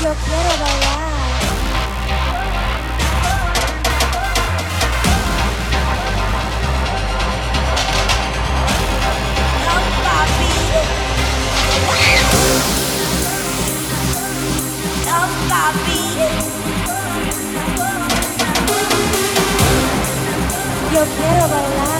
Yo quiero bailar. Yo quiero bailar.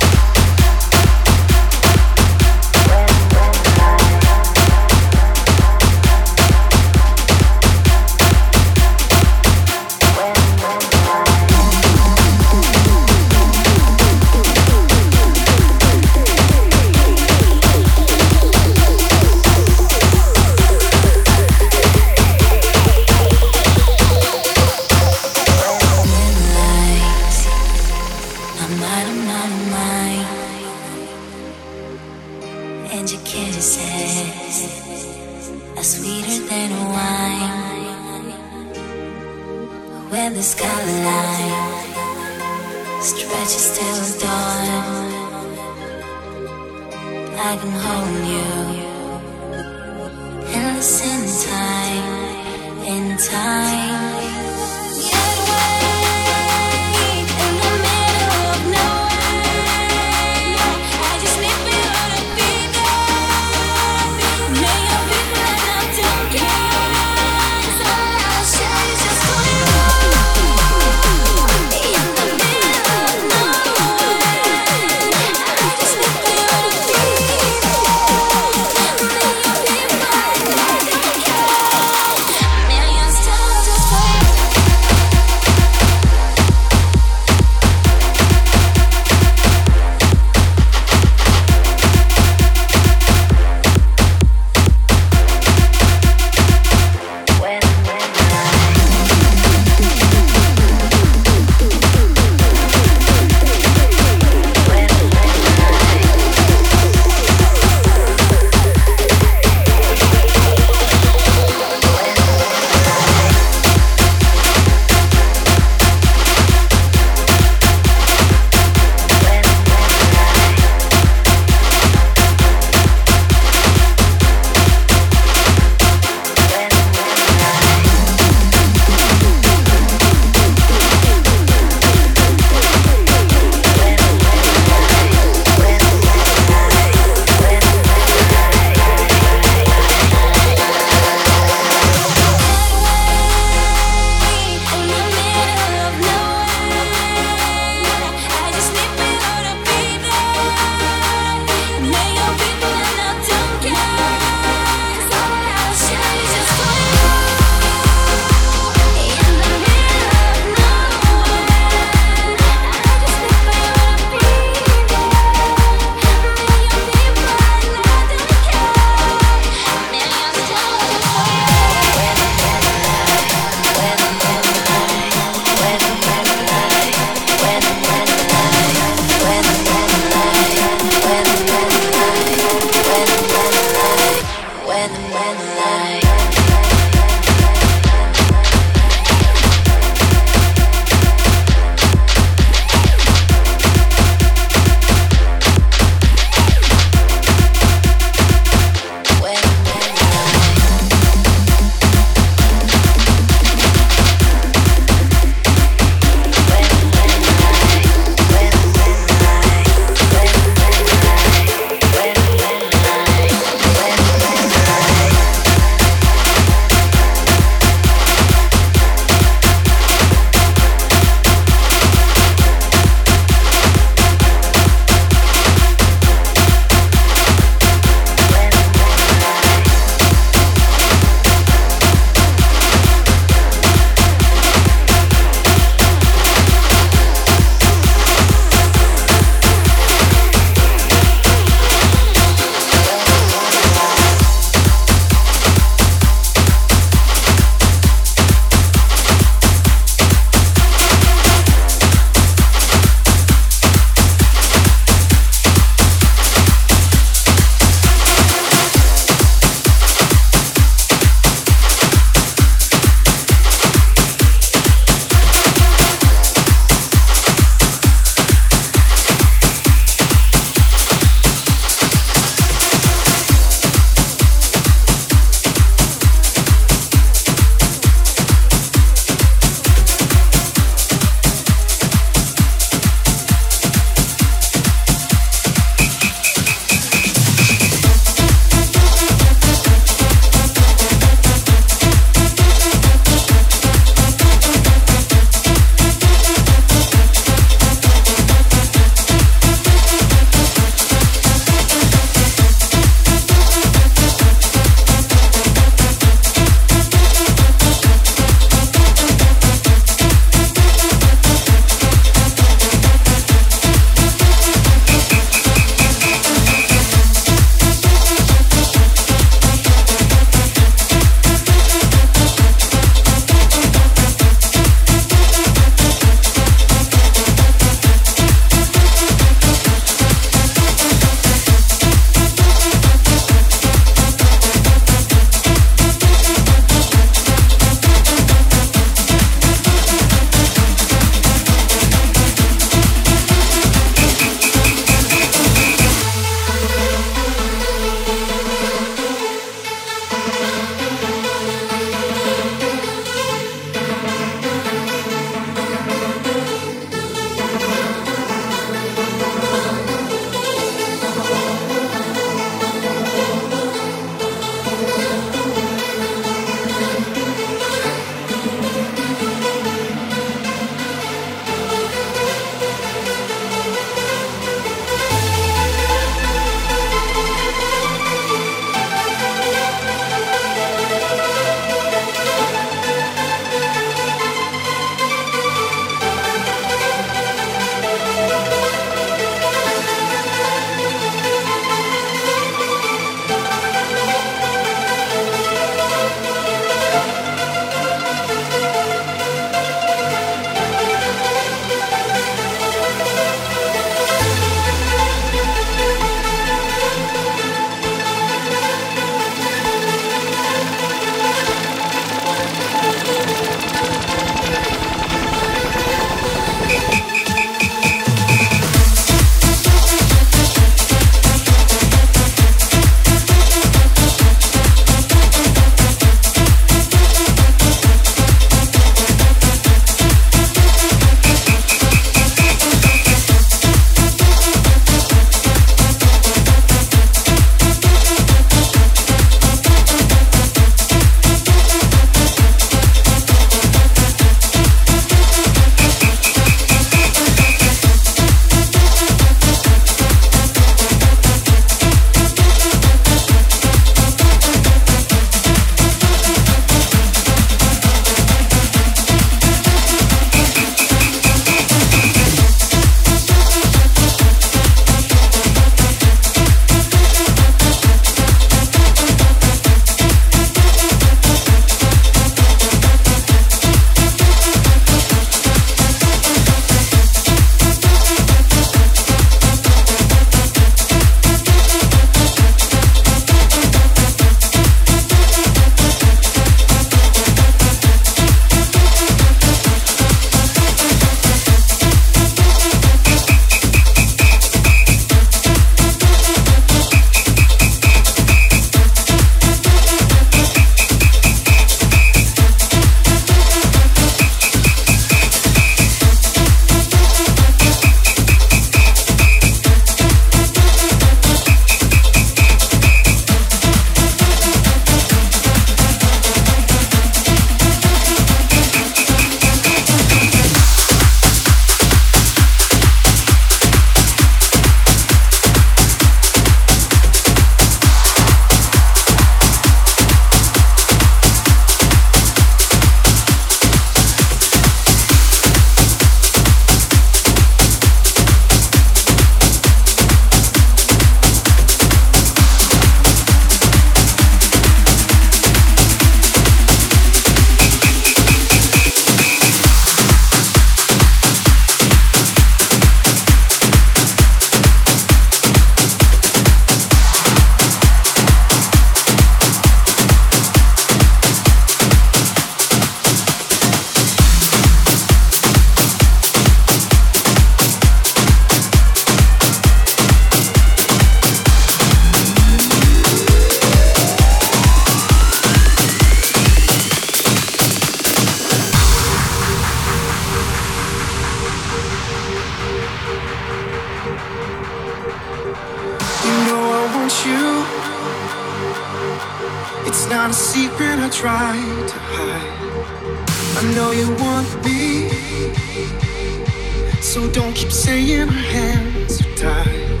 so don't keep saying our hands are tied.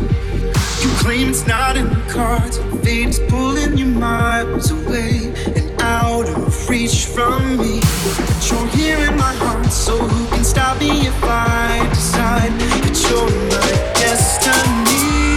You claim it's not in the cards, fame's pulling you miles away and out of reach from me. But you're here in my heart, so who can stop me if I decide that you're my destiny?